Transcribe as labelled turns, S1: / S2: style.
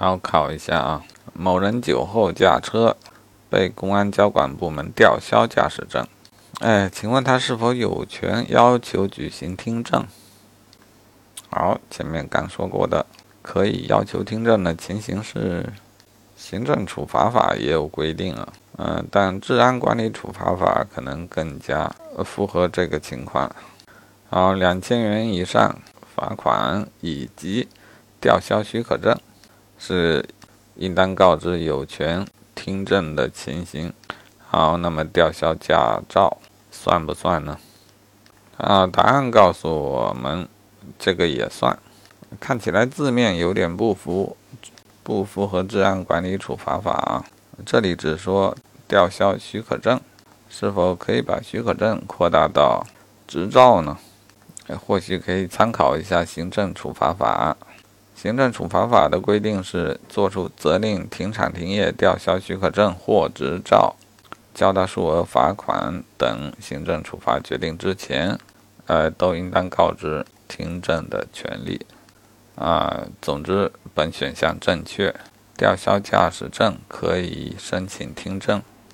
S1: 好，考一下啊。某人酒后驾车，被公安交管部门吊销驾驶证。哎，请问他是否有权要求举行听证？好，前面刚说过的，可以要求听证的情形是，行政处罚法也有规定啊。嗯，但治安管理处罚法可能更加符合这个情况。好，两千元以上罚款以及吊销许可证。是应当告知有权听证的情形。好，那么吊销驾照算不算呢？啊，答案告诉我们，这个也算。看起来字面有点不符，不符合治安管理处罚法啊。这里只说吊销许可证，是否可以把许可证扩大到执照呢？或许可以参考一下行政处罚法。行政处罚法的规定是，作出责令停产停业、吊销许可证或执照、交达数额罚款等行政处罚决定之前，呃，都应当告知听证的权利。啊，总之，本选项正确，吊销驾驶证可以申请听证。